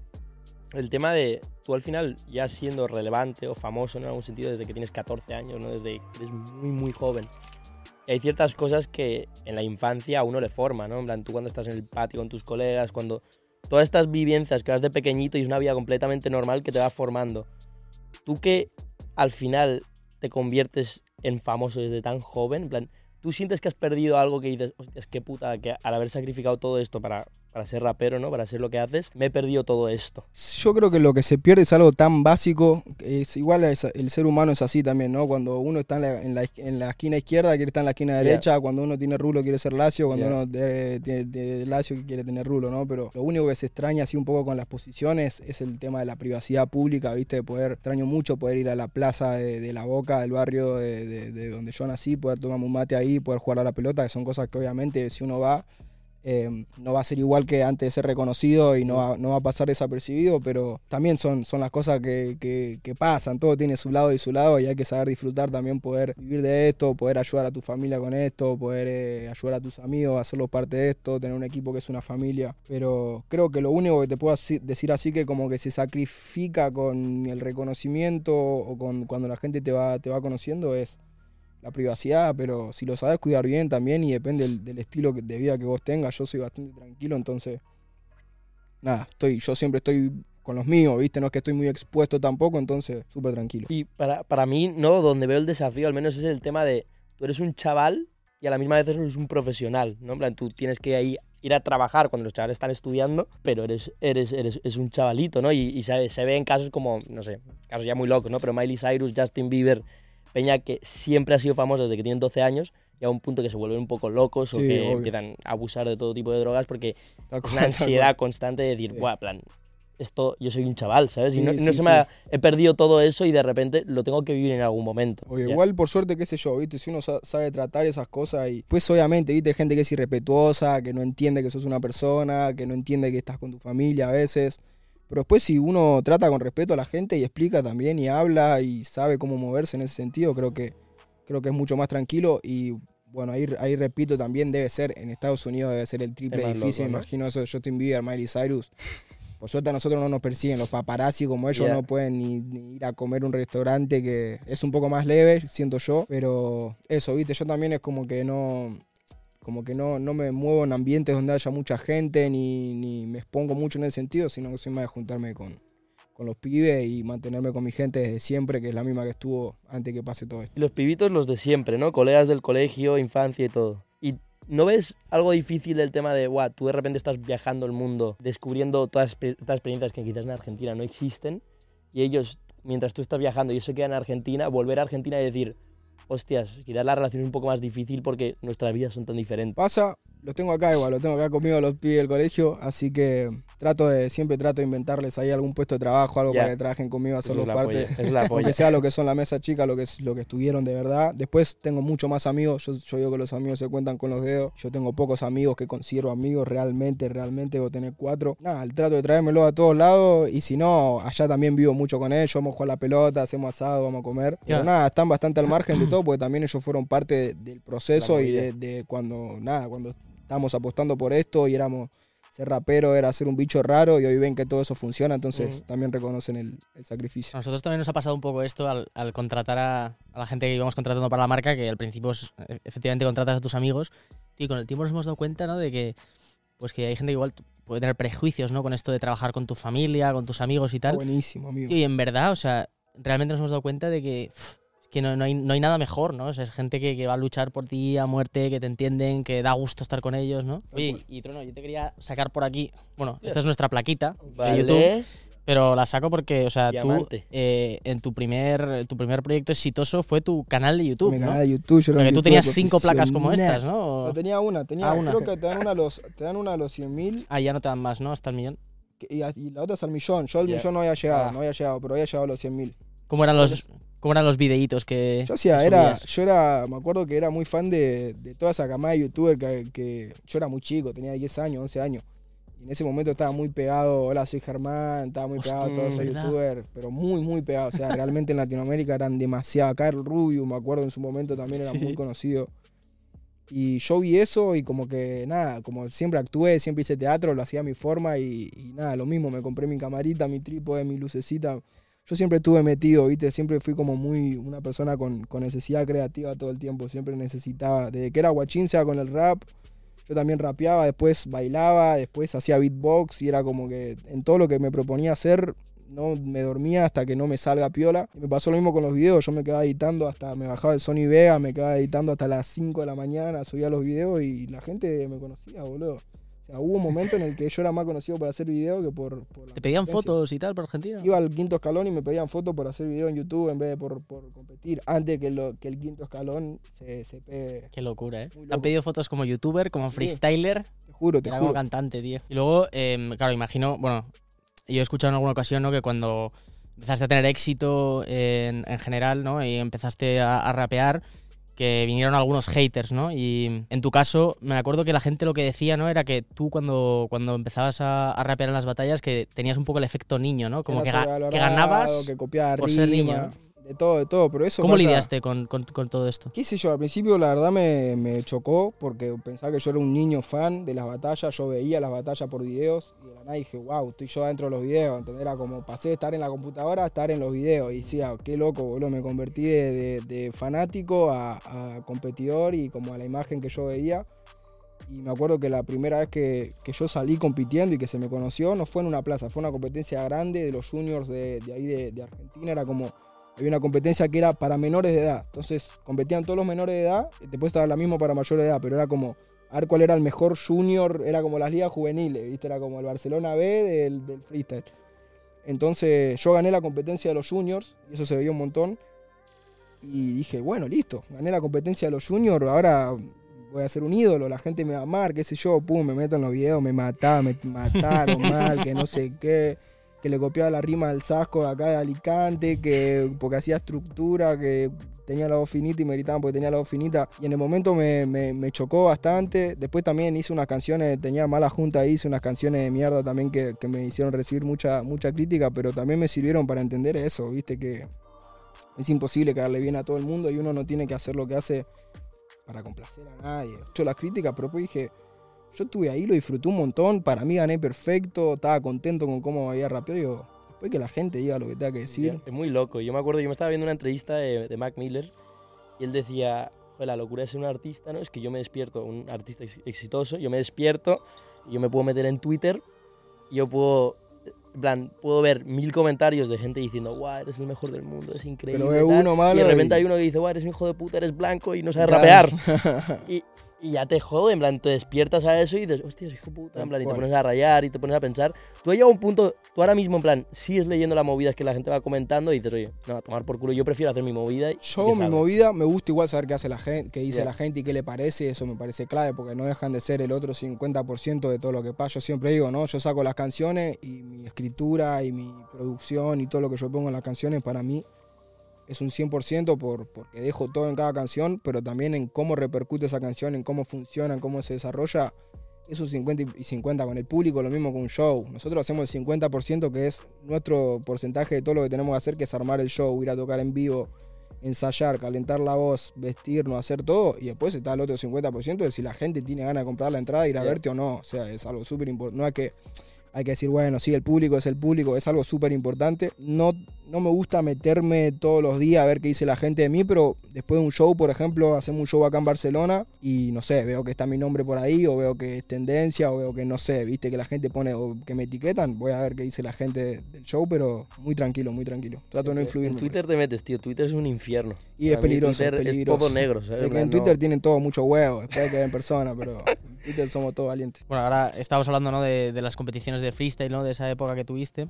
el tema de tú al final ya siendo relevante o famoso ¿no? en algún sentido desde que tienes 14 años, ¿no? desde que eres muy muy joven. Hay ciertas cosas que en la infancia a uno le forma, ¿no? En plan, tú cuando estás en el patio con tus colegas, cuando todas estas vivencias que vas de pequeñito y es una vida completamente normal que te va formando. Tú que al final te conviertes en famoso desde tan joven, en tú sientes que has perdido algo que dices, hostias, qué puta, que al haber sacrificado todo esto para, para ser rapero, ¿no? Para ser lo que haces, me he perdido todo esto. Yo creo que lo que se pierde es algo tan básico, es igual es- el ser humano es así también, ¿no? Cuando uno está en la, en la- en la esquina izquierda quiere estar en la esquina Yeah. derecha, cuando uno tiene rulo quiere ser lacio, cuando Yeah. uno tiene lacio quiere tener rulo, ¿no? Pero lo único que se extraña así un poco con las posiciones es el tema de la privacidad pública, ¿viste? De poder, extraño mucho poder ir a la plaza de, de la Boca, del barrio de, de- de donde yo nací, poder tomarme un mate ahí, poder jugar a la pelota, que son cosas que obviamente si uno va eh, no va a ser igual que antes de ser reconocido y no va, no va a pasar desapercibido, pero también son, son las cosas que, que- que pasan, todo tiene su lado y su lado y hay que saber disfrutar también, poder vivir de esto, poder ayudar a tu familia con esto, poder eh, ayudar a tus amigos, hacerlos parte de esto, tener un equipo que es una familia, pero creo que lo único que te puedo decir así que como que se sacrifica con el reconocimiento o con cuando la gente te va, te va conociendo es la privacidad, pero si lo sabes cuidar bien también y depende del, del estilo de vida que vos tengas, yo soy bastante tranquilo, entonces, nada, estoy, yo siempre estoy con los míos, ¿viste? No es que estoy muy expuesto tampoco, entonces, súper tranquilo. Y para, para mí, no, donde veo el desafío al menos es el tema de tú eres un chaval y a la misma vez eres un profesional, ¿no? En plan, tú tienes que ahí ir a trabajar cuando los chavales están estudiando, pero eres, eres, eres, es un chavalito, ¿no? Y, y se, se ve en casos como, no sé, casos ya muy locos, ¿no? Pero Miley Cyrus, Justin Bieber, Peña que siempre ha sido famosa desde que tienen 12 años y a un punto que se vuelven un poco locos o Sí, que obvio. empiezan a abusar de todo tipo de drogas porque cual, una ansiedad constante de decir, Sí. buah, plan, esto, yo soy un chaval, ¿sabes? y Sí, no, no sí, se sí. me ha, he perdido todo eso y de repente lo tengo que vivir en algún momento. Oye, igual por suerte, qué sé yo, ¿viste? Si uno sa- sabe tratar esas cosas y pues obviamente, ¿viste? Gente que es irrespetuosa, que no entiende que sos una persona, que no entiende que estás con tu familia a veces. Pero después si uno trata con respeto a la gente y explica también y habla y sabe cómo moverse en ese sentido, creo que, creo que es mucho más tranquilo. Y bueno, ahí, ahí repito también debe ser, en Estados Unidos debe ser el triple Es difícil, loco, ¿no? imagino eso. De Justin Bieber, Miley Cyrus. Por suerte a nosotros no nos persiguen, los paparazzi como ellos no pueden ni, ni ir a comer un restaurante que es un poco más leve, siento yo, pero eso, viste, yo también es como que no, como que no, no me muevo en ambientes donde haya mucha gente, ni, ni me expongo mucho en ese sentido, sino que soy más de juntarme con, con los pibes y mantenerme con mi gente desde siempre, que es la misma que estuvo antes que pase todo esto. Los pibitos los de siempre, ¿no? Colegas del colegio, infancia y todo. Y ¿no ves algo difícil del tema de, guau, tú de repente estás viajando el mundo, descubriendo todas estas experiencias que quizás en Argentina no existen, y ellos, mientras tú estás viajando y ellos se quedan en Argentina, volver a Argentina y decir, hostias, quizás la relación es un poco más difícil porque nuestras vidas son tan diferentes. Los tengo acá igual, los tengo acá conmigo los pibes del colegio, así que trato de, siempre trato de inventarles ahí algún puesto de trabajo, algo para que trabajen conmigo, Eso hacerlos es la parte. polla, es la polla. Aunque sea lo que son la mesa chica, lo que es lo que estuvieron de verdad. Después tengo mucho más amigos. Yo, yo digo que los amigos se cuentan con los dedos. Yo tengo pocos amigos que considero amigos realmente, realmente. Debo tener cuatro. Nada, el trato de traérmelo a todos lados. Y si no, allá también vivo mucho con ellos. Vamos a jugar la pelota, hacemos asado, vamos a comer. Pero nada, están bastante al margen de todo porque también ellos fueron parte de- del proceso y de cuando, nada, cuando estábamos apostando por esto y éramos. Ser rapero era ser un bicho raro y hoy ven que todo eso funciona, entonces también reconocen el, el sacrificio. A nosotros también nos ha pasado un poco esto al, al contratar a, a la gente que íbamos contratando para la marca, que al principio es, e- efectivamente contratas a tus amigos, y con el tiempo nos hemos dado cuenta ¿no? de que, pues que hay gente que igual puede tener prejuicios ¿no? con esto de trabajar con tu familia, con tus amigos y tal. buenísimo, amigo. Y en verdad, o sea, realmente nos hemos dado cuenta de que, que no, no hay, no hay nada mejor, ¿no? O sea, es gente que, que va a luchar por ti a muerte, que te entienden, que da gusto estar con ellos, ¿no? Oye, y Trono, yo te quería sacar por aquí, bueno, esta es nuestra plaquita de YouTube. Pero la saco porque, o sea, Diamante. tú eh, en tu primer, tu primer proyecto exitoso fue tu canal de YouTube, Mi ¿no? canal de YouTube, yo era Porque tú tenías cinco placas como estas, ¿no? No, tenía una, tenía, Ah, una. creo que te dan una a los, te dan una a los 100.000 Ah, ya no te dan más, ¿no? Hasta el millón. y, y la otra es al millón. Yo al millón no había llegado, Ah. no había llegado, pero había llegado a los 100.000. ¿Cómo eran los, cómo eran los videitos que Yo hacía, que era, yo era, me acuerdo que era muy fan de, de toda esa camada de youtuber que, que yo era muy chico, tenía 10 años, 11 años. Y en ese momento estaba muy pegado, hola, soy Germán, estaba muy pegado a todos esos youtubers, pero muy, muy pegado. O sea, realmente en Latinoamérica eran demasiado. Acá el Rubio, me acuerdo en su momento también era Sí. muy conocido. Y yo vi eso y como que nada, como siempre actué, siempre hice teatro, lo hacía a mi forma y, y nada, lo mismo, me compré mi camarita, mi trípode, mi lucecita. Yo siempre estuve metido, ¿viste? Siempre fui como muy una persona con, con necesidad creativa todo el tiempo, siempre necesitaba, desde que era guachín, sea con el rap, yo también rapeaba, después bailaba, después hacía beatbox y era como que en todo lo que me proponía hacer, no me dormía hasta que no me salga piola. Y me pasó lo mismo con los videos, yo me quedaba editando hasta, me bajaba el Sony Vega, me quedaba editando hasta las 5 de la mañana, subía los videos y la gente me conocía, boludo. O sea, hubo un momento en el que yo era más conocido por hacer video que por... por ¿Te pedían fotos y tal por Argentina? Iba al quinto escalón y me pedían fotos por hacer video en YouTube en vez de por, por competir, antes que, lo, que el quinto escalón se, se pegue. Qué locura, ¿eh? Han pedido fotos como youtuber, como Sí. freestyler, Te juro, te era como juro. cantante, tío. Y luego, em, claro, imagino, bueno, yo he escuchado en alguna ocasión, ¿no? Que cuando empezaste a tener éxito en, en general, ¿no? Y empezaste a, a rapear, que vinieron algunos haters, ¿no? Y en tu caso, me acuerdo que la gente lo que decía, ¿no? Era que tú cuando, cuando empezabas a, a rapear en las batallas, que tenías un poco el efecto niño, ¿no? Como que, ga- que ganabas. que por ser niño. De todo, de todo, pero eso ¿Cómo pasa- lidiaste con, con- con todo esto? ¿Qué sé yo? Al principio la verdad me, me chocó porque pensaba que yo era un niño fan de las batallas, yo veía las batallas por videos y de la nada dije, wow, estoy yo dentro de los videos, ¿entendés? Era como pasé de estar en la computadora a estar en los videos y decía, qué loco, boludo, me convertí de, de- de fanático a, a competidor y como a la imagen que yo veía. Y me acuerdo que la primera vez que, que yo salí compitiendo y que se me conoció no fue en una plaza, fue una competencia grande de los juniors de, de ahí de, de Argentina. Era como, había una competencia que era para menores de edad. Entonces competían todos los menores de edad, y después estaba la misma para mayores de edad, pero era como, a ver cuál era el mejor junior, era como las ligas juveniles, ¿viste? Era como el Barcelona B del, freestyle. Entonces yo gané la competencia de los juniors, y eso se veía un montón. Y dije, bueno, listo, gané la competencia de los juniors, ahora voy a ser un ídolo, la gente me va a amar, qué sé yo, pum, me meto en los videos, me mataban, me mataron mal, que no sé qué, que le copiaba la rima al Sasco acá de Alicante, que porque hacía estructura, que tenía la voz finita y me gritaban porque tenía la voz finita. Y en el momento me, me- chocó bastante. Después también hice unas canciones, tenía mala junta hice unas canciones de mierda también que, que me hicieron recibir mucha, mucha crítica, pero también me sirvieron para entender eso, viste que es imposible quedarle bien a todo el mundo y uno no tiene que hacer lo que hace para complacer a nadie. Yo las críticas, pero después dije, yo estuve ahí, lo disfruté un montón, para mí gané perfecto, estaba contento con cómo había rapeado. Digo, después que la gente diga lo que tenga que decir. Es muy loco. Yo me acuerdo, yo me estaba viendo una entrevista de, de Mac Miller y él decía, joder, la locura de ser un artista, ¿no? Es que yo me despierto, un artista ex- exitoso, yo me despierto y yo me puedo meter en Twitter y yo puedo, en plan, puedo ver mil comentarios de gente diciendo, guau, eres el mejor del mundo, es increíble. Pero ve tal", uno malo Y de repente y- hay uno que dice, guau, eres un hijo de puta, eres blanco y no sabes Claro. rapear. y, y ya te jode, en plan, te despiertas a eso y dices, hostia, hijo puta, en plan, y te pones a rayar y te pones a pensar. Tú has llegado a un punto, tú ahora mismo, en plan, sigues leyendo las movidas que la gente va comentando y dices, oye, no, a tomar por culo, yo prefiero hacer mi movida. Y Yo, mi salga". movida, me gusta igual saber qué hace la gente, qué dice Ya. la gente y qué le parece, eso me parece clave, porque no dejan de ser el otro 50% de todo lo que pasa. Yo siempre digo, ¿no? Yo saco las canciones y mi escritura y mi producción y todo lo que yo pongo en las canciones para mí es un 100% por, porque dejo todo en cada canción, pero también en cómo repercute esa canción, en cómo funciona, en cómo se desarrolla. Es un 50 y 50 con el público, lo mismo con un show. Nosotros hacemos el 50% que es nuestro porcentaje de todo lo que tenemos que hacer, que es armar el show, ir a tocar en vivo, ensayar, calentar la voz, vestirnos, hacer todo. Y después está el otro 50% de si la gente tiene ganas de comprar la entrada, ir a verte o no. O sea, es algo súper importante. No es que hay que decir, bueno, sí, el público es el público, es algo súper importante. No, no me gusta meterme todos los días a ver qué dice la gente de mí, pero después de un show, por ejemplo, hacemos un show acá en Barcelona y no sé, veo que está mi nombre por ahí, o veo que es tendencia, o veo que no sé, viste que la gente pone, o que me etiquetan, voy a ver qué dice la gente del show, pero muy tranquilo, muy tranquilo. Trato de no influir. En Twitter te metes, tío, Twitter es un infierno. Y es peligroso, Twitter peligroso. Es todo negro, ¿sabes? Es que en no- Twitter tienen todo mucho huevo, después que en persona, pero en Twitter somos todos valientes. Bueno, ahora estamos hablando ¿no? de, de las competiciones de freestyle, ¿no? De esa época que tuviste.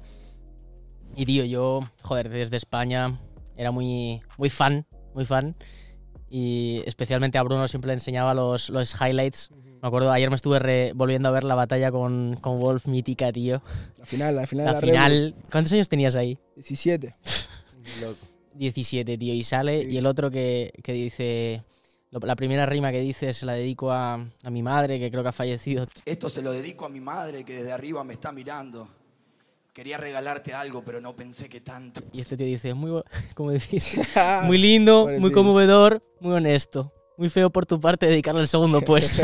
Y tío, yo, joder, desde España era muy, muy fan, muy fan. Y especialmente a Bruno siempre le enseñaba los, los highlights. Me acuerdo, ayer me estuve re- volviendo a ver la batalla con, con Wolf mítica, tío. La final, la final La la final. ¿Cuántos años tenías ahí? 17. 17, tío. Y sale, y el otro que, que dice. La primera rima que dice se la dedico a, a mi madre, que creo que ha fallecido. Esto se lo dedico a mi madre que desde arriba me está mirando. Quería regalarte algo, pero no pensé que tanto. Y este tío dice, muy, bo- como decís, muy lindo, muy conmovedor, muy honesto. Muy feo por tu parte dedicarle el segundo puesto.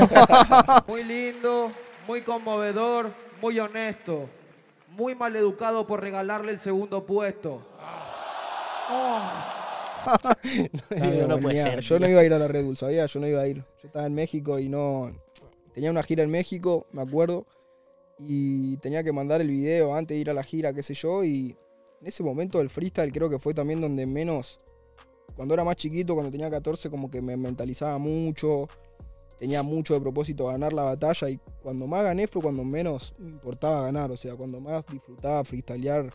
Muy lindo, muy conmovedor, muy honesto. Muy mal educado por regalarle el segundo puesto. Digo, no puede ser. Yo no iba a ir a la Red Bull, ¿sabía? Yo no iba a ir. Yo estaba en México y no. Tenía una gira en México, me acuerdo. Y tenía que mandar el video antes de ir a la gira, qué sé yo. Y en ese momento el freestyle creo que fue también donde menos. Cuando era más chiquito, cuando tenía 14, como que me mentalizaba mucho. Tenía mucho de propósito ganar la batalla. Y cuando más gané fue cuando menos me importaba ganar. O sea, cuando más disfrutaba freestylear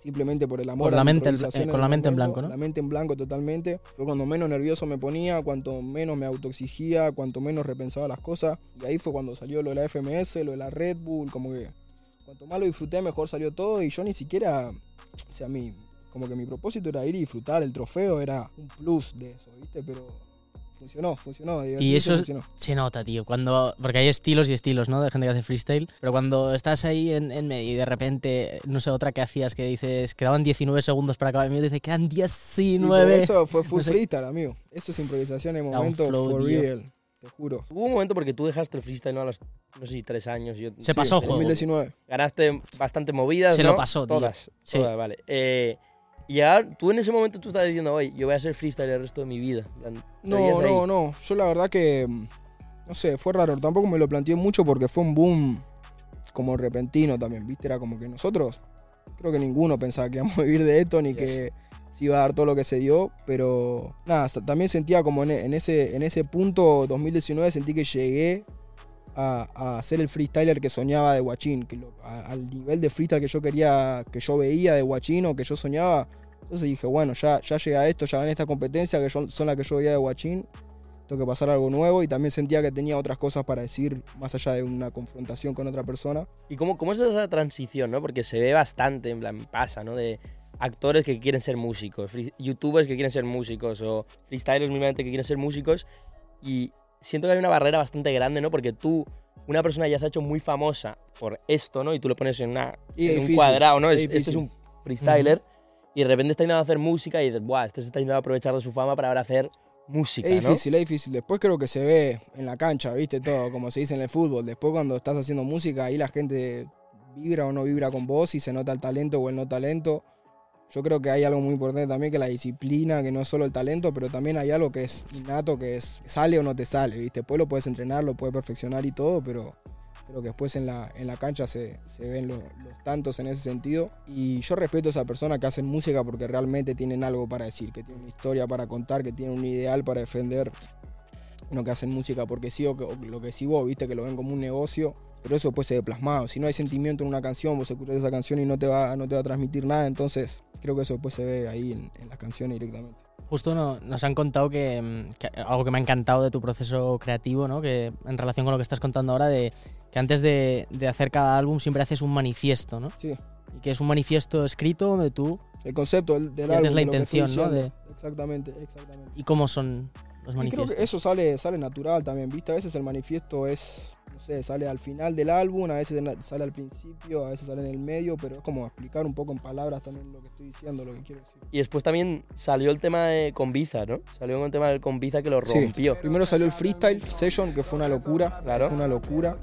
simplemente por el amor. A la mente eh, con la mente en blanco, ¿no? La mente en blanco totalmente. Fue cuando menos nervioso me ponía, cuanto menos me autoexigía, cuanto menos repensaba las cosas. Y ahí fue cuando salió lo de la FMS, lo de la Red Bull, como que cuanto más lo disfruté, mejor salió todo. Y yo ni siquiera, o sea, mi, como que mi propósito era ir y disfrutar. El trofeo era un plus de eso, ¿viste? Pero funcionó, funcionó. Y eso es- funcionó. se nota, tío. Cuando, porque hay estilos y estilos, ¿no? De gente que hace freestyle. Pero cuando estás ahí en, en medio y de repente, no sé, otra que hacías que dices, quedaban 19 segundos para acabar el mío, dice, quedan Y pero 19. eso fue full No sé. freestyle, amigo. Eso es improvisación en momento flow, for tío. real. Te juro. Hubo un momento porque tú dejaste el freestyle ¿no? a los, no sé si tres años. Yo, Se pasó el juego. 2019. Ganaste bastante movidas, Se ¿no? lo pasó, tío. Todas, Sí. todas, vale. Eh, y ya, tú en ese momento tú estabas diciendo, oye, yo voy a ser freestyle el resto de mi vida. No, no, no. Yo la verdad que. mm, No sé, fue raro. Tampoco me lo planteé mucho porque fue un boom como repentino también, ¿viste? Era como que nosotros. Creo que ninguno pensaba que íbamos a vivir de esto ni que se iba a dar todo lo que se dio. Pero nada, también sentía como en, en ese, en ese punto 2019 sentí que llegué a, a ser el freestyler que soñaba de Guachín. Que lo- a- al nivel de freestyle que yo quería, que yo veía de Guachín o que yo soñaba. Entonces dije, bueno, ya, ya llega esto, ya gané esta competencia que yo- son las que yo veía de Guachín. Tengo que pasar algo nuevo y también sentía que tenía otras cosas para decir más allá de una confrontación con otra persona. ¿Y cómo, cómo es esa transición, no? Porque se ve bastante, en plan, pasa, ¿no? De actores que quieren ser músicos, youtubers que quieren ser músicos, o freestylers que quieren ser músicos. Y siento que hay una barrera bastante grande, ¿no? Porque tú, una persona ya se ha hecho muy famosa por esto, ¿no? Y tú lo pones en, una, en un cuadrado, ¿no? es Es, este es un freestyler. Y de repente está intentando hacer música y dices, ¡buah! Este se está intentando aprovechar de su fama para ahora hacer música, Es ¿no? difícil, es difícil. Después creo que se ve en la cancha, ¿viste? Todo, como se dice en el fútbol. Después cuando estás haciendo música, ahí la gente vibra o no vibra con vos y se nota el talento o el no talento. Yo creo que hay algo muy importante también, que la disciplina, que no es solo el talento, pero también hay algo que es innato, que es sale o no te sale, ¿viste? Después lo puedes entrenar, lo puedes perfeccionar y todo, pero creo que después en la, en la cancha se, se ven lo- los tantos en ese sentido. Y yo respeto a esa persona que hacen música porque realmente tienen algo para decir, que tienen una historia para contar, que tienen un ideal para defender. No que hacen música porque sí o, que- lo que sí vos, viste, que lo ven como un negocio. Pero eso después se ve plasmado. Si no hay sentimiento en una canción, vos escuchás esa canción y no te va, no te va a transmitir nada. Entonces, creo que eso después se ve ahí en, en las canciones directamente. Justo no- nos han contado que, que algo que me ha encantado de tu proceso creativo, ¿no? Que en relación con lo que estás contando ahora, de que antes de, de hacer cada álbum siempre haces un manifiesto, ¿no? Sí. Y que es un manifiesto escrito donde tú El concepto del, álbum. la de que estoy intención, ¿no? diciendo. Exactamente, exactamente. y cómo son los Y creo manifiestos. que eso sale, sale natural también, ¿viste? A veces el manifiesto es, sé, sale al final del álbum, a veces sale al principio, a veces sale en el medio, pero es como explicar un poco en palabras también lo que estoy diciendo, lo que quiero decir. Y después también salió el tema de Conviza, ¿no? Salió con el tema del Conviza que lo Sí. rompió. Primero salió el freestyle session, que fue una locura. Claro. Fue una locura.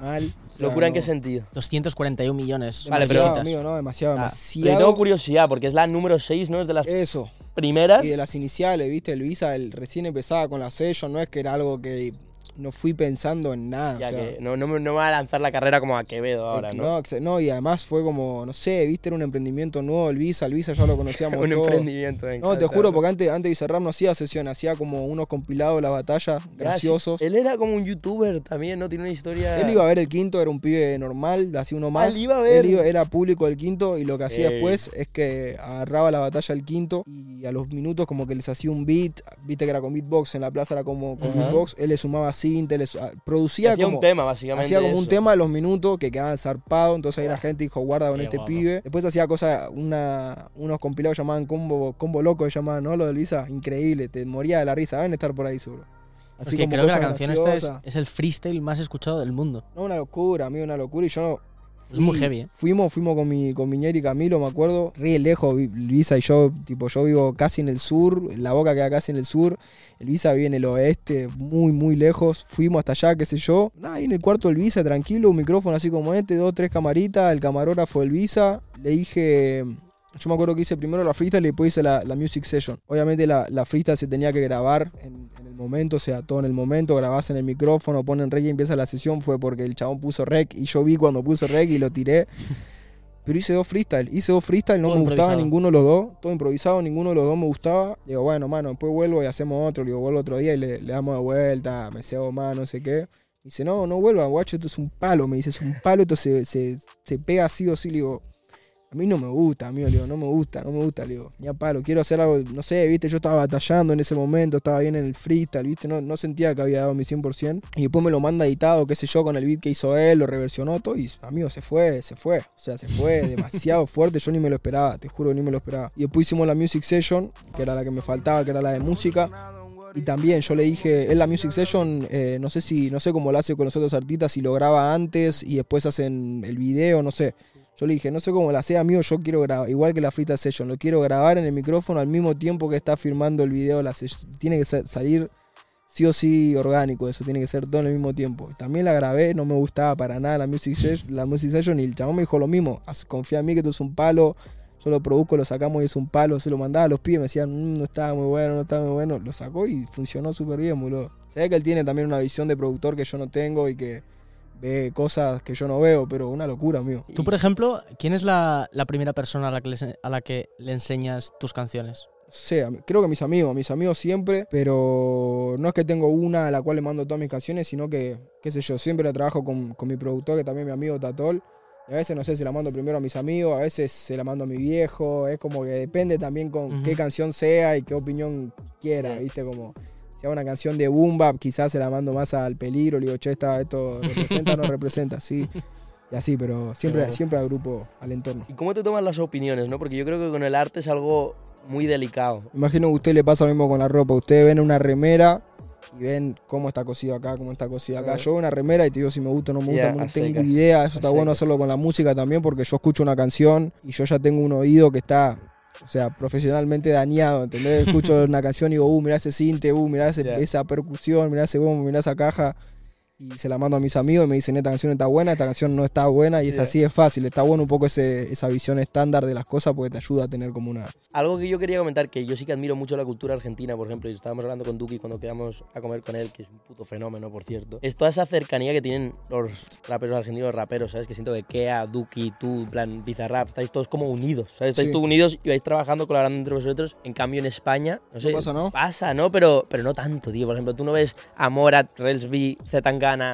Mal. ¿Locura en qué sentido? 241 millones Vale, pero- amigo, ¿no? Demasiado, Ah, Pero demasiado. tengo curiosidad, porque es la número 6, ¿no? Es de las Eso. primeras. Y de las iniciales, ¿viste? El Visa el, recién empezaba con la session, no es que era algo que, no fui pensando en nada. Ya o sea, que no, no, me- no me va a lanzar la carrera como a Quevedo ahora, ¿no? no, y además fue como, no sé, viste, era un emprendimiento nuevo, el Visa, el Visa ya lo conocíamos Un todos. emprendimiento. No, te juro, porque antes, antes Bizarrap no hacía sesión, hacía como unos compilados de las batallas graciosos. Él era como un youtuber también, ¿no? Tiene una historia. Él iba a ver el quinto, era un pibe normal, hacía uno más. él iba a ver. Él iba- era público del quinto y lo que hacía Ey. después es que agarraba la batalla del quinto y a los minutos como que les hacía un beat, viste que era con beatbox, en la plaza era como con beatbox, él le sumaba ah, producía Hacía como... un tema, básicamente. Hacía como un eso. tema de los minutos que quedaban zarpados, entonces ahí la gente dijo, guarda con Qué este guapo. pibe. Después hacía cosas, una, unos compilados llamaban combo, combo loco, llamaban, ¿no? Lo de Luisa, increíble, te moría de la risa, deben estar por ahí seguro. Es que creo que la canción esta es, es el freestyle más escuchado del mundo. No, una locura, amigo, una locura. Y yo Es muy heavy, ¿eh? Fuimos, fuimos con mi, con mi ñeri y Camilo, me acuerdo, re lejos, Luisa y yo, tipo, yo vivo casi en el sur, la boca queda casi en el sur, el Visa vive en el oeste, muy, muy lejos, fuimos hasta allá, qué sé yo, nada, ahí en el cuarto del Visa, tranquilo, un micrófono así como este, dos, tres camaritas, el camarógrafo del Visa, le dije, yo me acuerdo que hice primero la freestyle y después hice la, la music session. Obviamente la, la freestyle se tenía que grabar en, momento, o sea, todo en el momento, grabás en el micrófono, ponen rec y empieza la sesión, fue porque el chabón puso rec y yo vi cuando puso rec y lo tiré. Pero hice dos freestyle, hice dos freestyle, no Todo me gustaba ninguno de los dos, todo improvisado, ninguno de los dos me gustaba. Digo, bueno, mano, después vuelvo y hacemos otro, digo, vuelvo otro día y le, le damos de vuelta, me hago más, no sé qué. Me dice, no, no vuelva, guacho, esto es un palo, me dice, es un palo, esto se, se, se pega así o sí, le digo, a mí no me gusta, amigo, le digo, no me gusta, no me gusta, le digo, ni a palo, quiero hacer algo, no sé, viste, yo estaba batallando en ese momento, estaba bien en el freestyle, viste, no, no sentía que había dado mi 100%, y después me lo manda editado, qué sé yo, con el beat que hizo él, lo reversionó todo, y amigo, se fue, se fue, o sea, se fue demasiado fuerte, yo ni me lo esperaba, te juro que ni me lo esperaba. Y después hicimos la music session, que era la que me faltaba, que era la de música, y también yo le dije, en la music session, eh, no sé si, no sé cómo lo hace con los otros artistas, si lo graba antes y después hacen el video, no sé. Yo le dije, no sé cómo la sea, amigo, yo quiero grabar, igual que la freestyle session, lo quiero grabar en el micrófono al mismo tiempo que está filmando el video, la tiene que sa- salir sí o sí orgánico, eso tiene que ser todo en el mismo tiempo. También la grabé, no me gustaba para nada la music, ses- la music session y el chabón me dijo lo mismo, "Haz- confía en mí que tú es un palo, yo lo produzco, lo sacamos y es un palo, se lo mandaba a los pibes, me decían, "Mm, no estaba muy bueno, no estaba muy bueno, lo sacó y funcionó súper bien, boludo. Se que él tiene también una visión de productor que yo no tengo y que ve cosas que yo no veo, pero una locura, amigo. Tú, por ejemplo, ¿quién es la, la primera persona a la, que le, a la que le enseñas tus canciones? Sé, creo que mis amigos, mis amigos siempre, pero no es que tengo una a la cual le mando todas mis canciones, sino que, qué sé yo, siempre la trabajo con, con mi productor, que también es mi amigo Tatol. Y a veces, no sé, se la mando primero a mis amigos, a veces se la mando a mi viejo, es como que depende también con Ujú. qué canción sea y qué opinión quiera, ¿viste? Como si es una canción de boom bap, quizás se la mando más al peligro, le digo, che, esta- esto representa o no representa, sí. Y así, pero siempre, Claro. siempre al grupo, al entorno. ¿Y cómo te tomas las opiniones, no? Porque yo creo que con el arte es algo muy delicado. Imagino que a usted le pasa lo mismo con la ropa. Ustedes ven una remera y ven cómo está cosido acá, cómo está cosido acá. Yo veo una remera y te digo si me gusta o no me gusta, no tengo idea. Eso está bueno hacerlo con la música también porque yo escucho una canción y yo ya tengo un oído que está, o sea, profesionalmente dañado, ¿entendés? Escucho una canción y digo, uh, mirá ese cinte, uh, mirá ese- esa percusión, mirá ese bombo, mirá esa caja. Y se la mando a mis amigos y me dicen, esta canción está buena, esta canción no está buena. Y es Ya. así, es fácil. Está bueno un poco ese, esa visión estándar de las cosas porque te ayuda a tener como una... Algo que yo quería comentar, que yo sí que admiro mucho la cultura argentina, por ejemplo, y estábamos hablando con Duki cuando quedamos a comer con él, que es un puto fenómeno, por cierto, es toda esa cercanía que tienen los raperos argentinos, los raperos, ¿sabes? Que siento que Kea, Duki, tú, plan, Bizarrap, estáis todos como unidos, ¿sabes? Estáis Sí. todos unidos y vais trabajando, colaborando entre vosotros. En cambio, en España, no sé, pasa, ¿no? Pasa, ¿no? Pero, pero no tanto, tío. Por ejemplo, tú no ves a Morat, Relsby,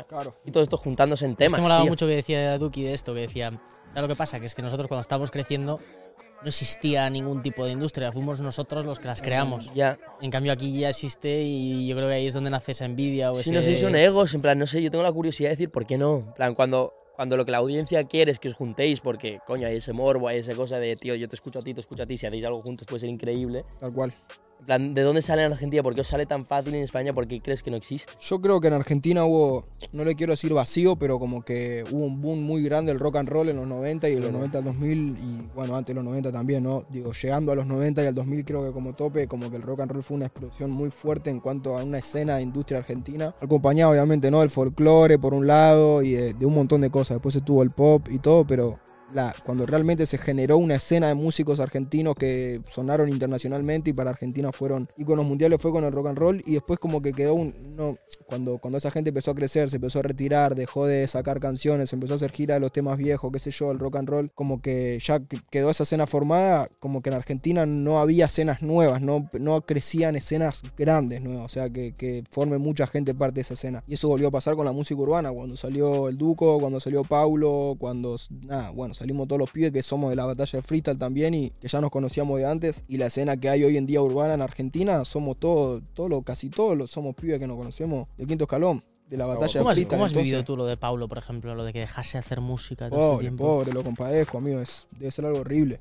Claro. y todo esto juntándose en Es temas, que molaba tío. mucho que decía Duki de esto, que decía, lo que pasa, que es que nosotros cuando estábamos creciendo no existía ningún tipo de industria, fuimos nosotros los que las creamos. Ya. En cambio aquí ya existe y yo creo que ahí es donde nace esa envidia o Sí, ese... no sé si son egos, en plan, no sé, yo tengo la curiosidad de decir por qué no. En plan, cuando, cuando lo que la audiencia quiere es que os juntéis, porque, coño, hay ese morbo, hay esa cosa de, tío, yo te escucho a ti, te escucho a ti, si hacéis algo juntos puede ser increíble. Tal cual. En plan, ¿de dónde sale en Argentina? ¿Por qué os sale tan fácil en España? ¿Por qué crees que no existe? Yo creo que en Argentina hubo, no le quiero decir vacío, pero como que hubo un boom muy grande del rock and roll en los 90 y en los Claro. 90 al 2000 y bueno, antes de los 90 también, ¿no? Digo, llegando a los 90 y al 2000 creo que como tope, como que el rock and roll fue una explosión muy fuerte en cuanto a una escena de industria argentina, acompañado obviamente, ¿no? Del folclore por un lado y de, de un montón de cosas. Después estuvo el pop y todo, pero cuando realmente se generó una escena de músicos argentinos que sonaron internacionalmente y para Argentina fueron íconos mundiales, fue con el rock and roll y después como que quedó un... No, cuando, cuando esa gente empezó a crecer, se empezó a retirar, dejó de sacar canciones, empezó a hacer gira de los temas viejos, qué sé yo, el rock and roll, como que ya quedó esa escena formada, como que en Argentina no había escenas nuevas, no, no crecían escenas grandes nuevas, o sea, que, que forme mucha gente parte de esa escena. Y eso volvió a pasar con la música urbana, cuando salió el Duco, cuando salió Paulo, cuando, nada, bueno, salimos todos los pibes que somos de la batalla de freestyle también y que ya nos conocíamos de antes. Y la escena que hay hoy en día urbana en Argentina, somos todos, todo casi todos los, somos pibes que nos conocemos del quinto escalón. De la batalla ¿Cómo de has, freestyle. cómo has vivido tú lo de Paulo, por ejemplo, lo de que dejase de hacer música todo Pobre, tiempo? pobre, lo compadezco, amigo. Es, debe ser algo horrible.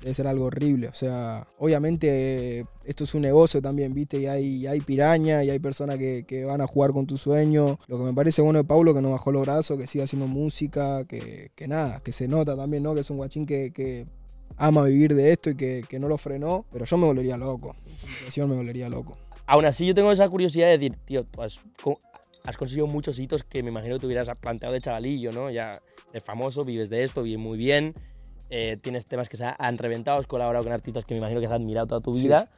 Debe ser algo horrible. O sea, obviamente esto es un negocio también, ¿viste? Y hay, y hay piraña y hay personas que, que van a jugar con tu sueño. Lo que me parece bueno de Paulo, que no bajó los brazos, que sigue haciendo música, que, que nada, que se nota también, ¿no? Que es un guachín que, que ama vivir de esto y que, que no lo frenó. Pero yo me volvería loco. Situación me volvería loco. Aún así, yo tengo esa curiosidad de decir, tío, tú has, has conseguido muchos hitos que me imagino que te hubieras planteado de chavalillo, ¿no? Ya eres famoso, vives de esto, vives muy bien, eh, tienes temas que se han reventado, has colaborado con artistas que me imagino que has admirado toda tu Sí. vida.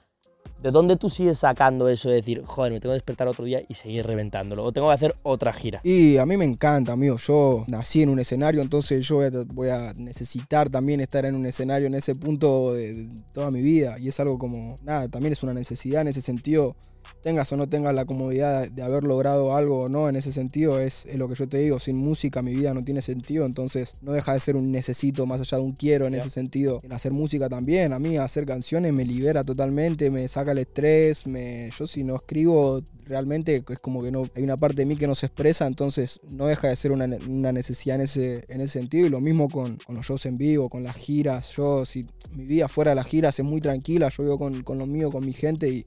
¿De dónde tú sigues sacando eso de decir, joder, me tengo que despertar otro día y seguir reventándolo? ¿O tengo que hacer otra gira? Y a mí me encanta, amigo. Yo nací en un escenario, entonces yo voy a, voy a necesitar también estar en un escenario en ese punto de, de toda mi vida. Y es algo como, nada, también es una necesidad en ese sentido. Tengas o no tengas la comodidad de, haber logrado algo o no, en ese sentido es, es lo que yo te digo. Sin música mi vida no tiene sentido, entonces no deja de ser un necesito más allá de un quiero en ese sentido. El hacer música también, a mí hacer canciones me libera totalmente, me saca el estrés. Me, yo si no escribo realmente es como que no hay una parte de mí que no se expresa, entonces no deja de ser una, ne- una necesidad en ese, en ese sentido. Y lo mismo con, con los shows en vivo, con las giras. Yo, si mi vida fuera de las giras es muy tranquila, yo vivo con, con lo mío, con mi gente y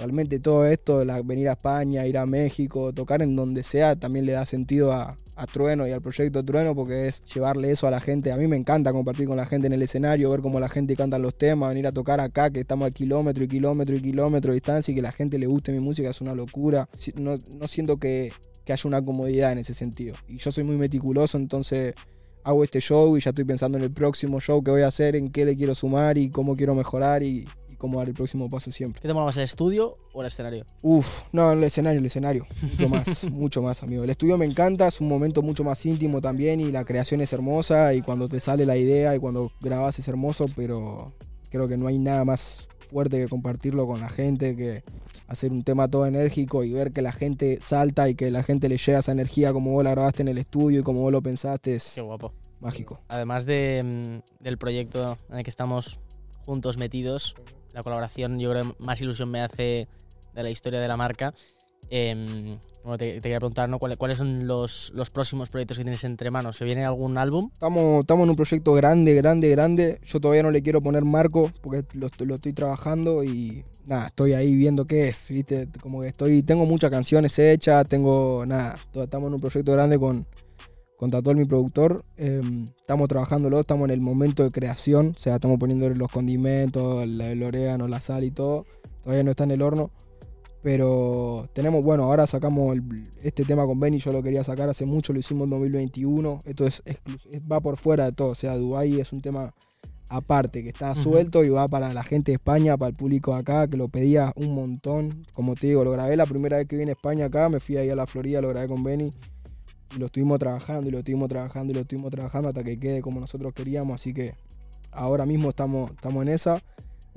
realmente todo esto, venir a España, ir a México, tocar en donde sea, también le da sentido a, Trueno y al proyecto Trueno porque es llevarle eso a la gente. A mí me encanta compartir con la gente en el escenario, ver cómo la gente canta los temas, venir a tocar acá, que estamos a kilómetro y kilómetro y kilómetro de distancia y que la gente le guste mi música es una locura. No, siento que, que haya una comodidad en ese sentido. Y yo soy muy meticuloso, entonces hago este show y ya estoy pensando en el próximo show que voy a hacer, en qué le quiero sumar y cómo quiero mejorar y cómo dar el próximo paso siempre. ¿Qué te mola más, el estudio o el escenario? Uf, no, el escenario, el escenario. Mucho más, mucho más, amigo. El estudio me encanta, es un momento mucho más íntimo también y la creación es hermosa y cuando te sale la idea y cuando grabas es hermoso, pero creo que no hay nada más fuerte que compartirlo con la gente, que hacer un tema todo enérgico y ver que la gente salta y que la gente le llega esa energía como vos la grabaste en el estudio y como vos lo pensaste, es Qué guapo. mágico. Además de, mm, del proyecto en el que estamos juntos metidos, la colaboración yo creo más ilusión me hace de la historia de la marca. Em, bueno, te, te quería preguntar, ¿no? ¿Cuáles, cuáles son los, los próximos proyectos que tienes entre manos? ¿Se viene algún álbum? Estamos, estamos en un proyecto grande, grande, grande. Yo todavía no le quiero poner marco porque lo, lo estoy trabajando y nada, estoy ahí viendo qué es, ¿viste? Como que estoy, tengo muchas canciones hechas, tengo nada, estamos en un proyecto grande con, con Tatuel, mi productor. Eh, estamos trabajándolo, estamos en el momento de creación, o sea, estamos poniendo los condimentos, el, el orégano, la sal y todo. Todavía no está en el horno. Pero tenemos, bueno, ahora sacamos el- este tema con Benny, yo lo quería sacar hace mucho, lo hicimos en 2021. Esto es, va por fuera de todo, o sea, Dubai es un tema aparte, que está suelto y va para la gente de España, para el público de acá, que lo pedía un montón. Como te digo, lo grabé la primera vez que vine a España acá, me fui ahí a la Florida, lo grabé con Benny. Y lo estuvimos trabajando y lo estuvimos trabajando y lo estuvimos trabajando hasta que quede como nosotros queríamos. Así que ahora mismo estamos, estamos en esa.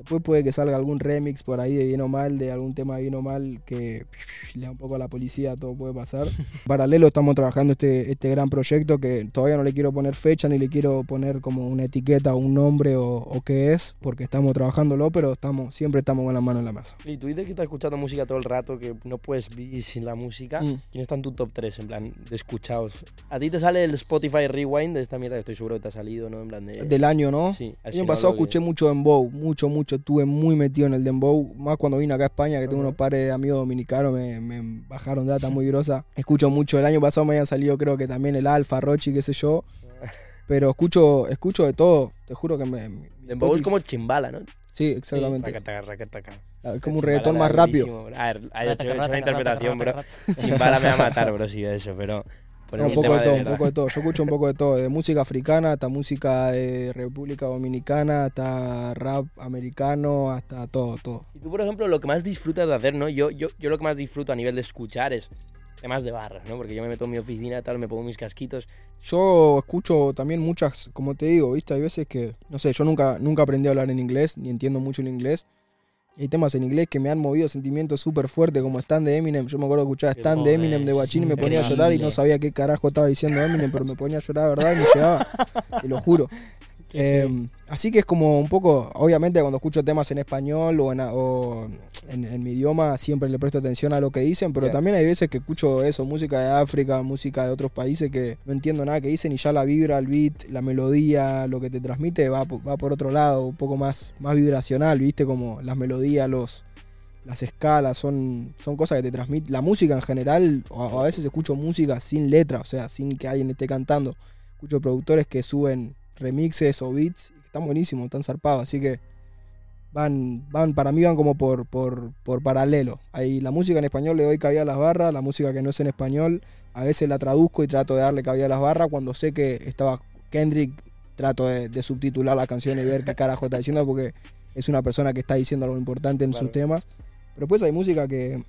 Después puede que salga algún remix por ahí de bien o mal, de algún tema de bien o mal que le da un poco a la policía, todo puede pasar. Paralelo estamos trabajando este, este gran proyecto que todavía no le quiero poner fecha ni le quiero poner como una etiqueta o un nombre o, o qué es, porque estamos trabajándolo, pero estamos, siempre estamos con la mano en la mesa. Y tú dices que estás escuchando música todo el rato, que no puedes vivir sin la música. Mm. ¿Quién está en tu top 3, en plan, de escuchados? A ti te sale el Spotify Rewind de esta mierda, que estoy seguro que te ha salido, ¿no? En plan de... Del año, ¿no? Sí, El año pasado que- escuché mucho Dembow, mucho, mucho. Estuve muy metido en el Dembow, más cuando vine acá a España, que tengo unos pares de amigos dominicanos, me, me bajaron data muy grosa. Escucho mucho, el año pasado me había salido creo que también el Alfa, Rochi, qué sé yo. Pero escucho, escucho de todo, te juro que me... Dembow es como chimbala, ¿no? Sí, exactamente. Raca, raca, raca. Ah, Es como un reggaetón más rápido. A ver, ha hecho, hecho una interpretación, bro. Chimbala me va a matar, bro, si eso, pero... poner un un poco de todo, un poco de todo. Yo escucho un poco de todo, de música africana hasta música de República Dominicana, hasta rap americano, hasta todo, todo. Y tú, por ejemplo, lo que más disfrutas de hacer, ¿no? Yo, yo, yo lo que más disfruto a nivel de escuchar es temas de barras, ¿no? Porque yo me meto en mi oficina, tal, me pongo mis casquitos. Yo escucho también muchas, como te digo, ¿viste? Hay veces que, no sé, yo nunca, nunca aprendí a hablar en inglés, ni entiendo mucho el inglés. Hay temas en inglés que me han movido sentimientos súper fuertes, como Stan de Eminem. Yo me acuerdo de escuchar Qué Stan de Eminem de Guachín y me ponía a llorar y no sabía qué carajo estaba diciendo Eminem, pero me ponía a llorar, ¿verdad? Y me llegaba, te lo juro. Eh, así que es como un poco, obviamente cuando escucho temas en español o en, o en- en mi idioma siempre le presto atención a lo que dicen, pero también hay veces que escucho eso, música de África, música de otros países que no entiendo nada que dicen y ya la vibra, el beat, la melodía, lo que te transmite va, va por otro lado, un poco más, más vibracional, viste, como las melodías, los las escalas, son, son cosas que te transmiten. La música en general, o a veces escucho música sin letra, o sea, sin que alguien esté cantando. Escucho productores que suben remixes o beats, y están buenísimos, están zarpados, así que van, van, para mí van como por, por, por paralelo. Ahí la música en español le doy cabida a las barras, la música que no es en español, a veces la traduzco y trato de darle cabida a las barras. Cuando sé que estaba Kendrick, trato de, de subtitular la canción y ver qué carajo está diciendo, porque es una persona que está diciendo algo importante en Claro. sus temas. Pero pues hay música que,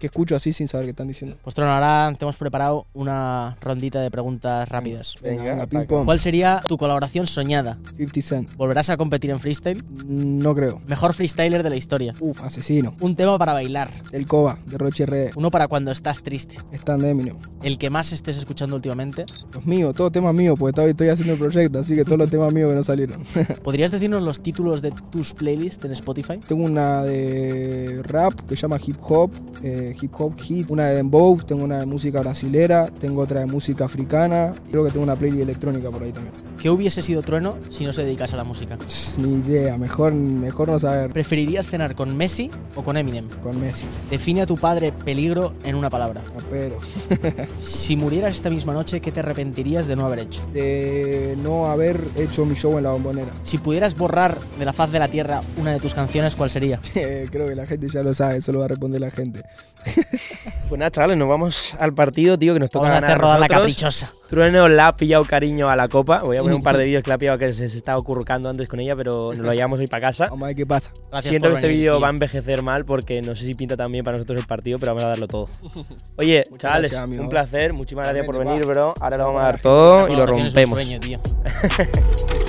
que escucho así sin saber qué están diciendo. Pues Trono, ahora te hemos preparado una rondita de preguntas rápidas. Venga, Venga, venga, ping pong. ¿Cuál sería tu colaboración soñada? 50 Cent. ¿Volverás a competir en freestyle? Mm, No creo. Mejor freestyler de la historia. Uf, asesino. Un tema para bailar. El Coba, de Roche RD. Uno para cuando estás triste. Stand Eminem. El que más estés escuchando últimamente. Los míos, todos temas míos, porque estoy haciendo el proyecto, así que todos los temas míos que no salieron. ¿Podrías decirnos los títulos de tus playlists en Spotify? Tengo una de rap que se llama Hip Hop, eh, Hip Hop Hit, una de Dembow, tengo una de música brasilera, tengo otra de música africana, creo que tengo una playlist electrónica por ahí también. ¿Qué hubiese sido Trueno si no se dedicase a la música? Pss, Ni idea, mejor, mejor no saber ¿Preferirías cenar con Messi o con Eminem? con Messi, Define a tu padre peligro en una palabra. rapero. Si murieras esta misma noche, ¿qué te arrepentirías de no haber hecho? De no haber hecho mi show en la bombonera. Si pudieras borrar de la faz de la tierra una de tus canciones, ¿cuál sería? creo que la gente ya lo sabe, eso lo va a responder la gente. Pues nada, chavales, nos vamos al partido, tío, que nos toca Vamos a ganar hacer rodar la caprichosa. Trueno le ha pillado cariño a la copa. Voy a poner un par de vídeos que le ha pillado que se se estaba currucando antes con ella, pero nos lo llevamos hoy para casa. Vamos a ver qué pasa. Gracias Siento que este vídeo va a envejecer mal porque no sé si pinta tan bien para nosotros el partido, pero vamos a darlo todo. Oye, Muchas chavales, gracias, un placer. Muchísimas gracias por venir, bro. Ahora lo vamos a dar todo y lo colaboración es un rompemos. sueño, tío.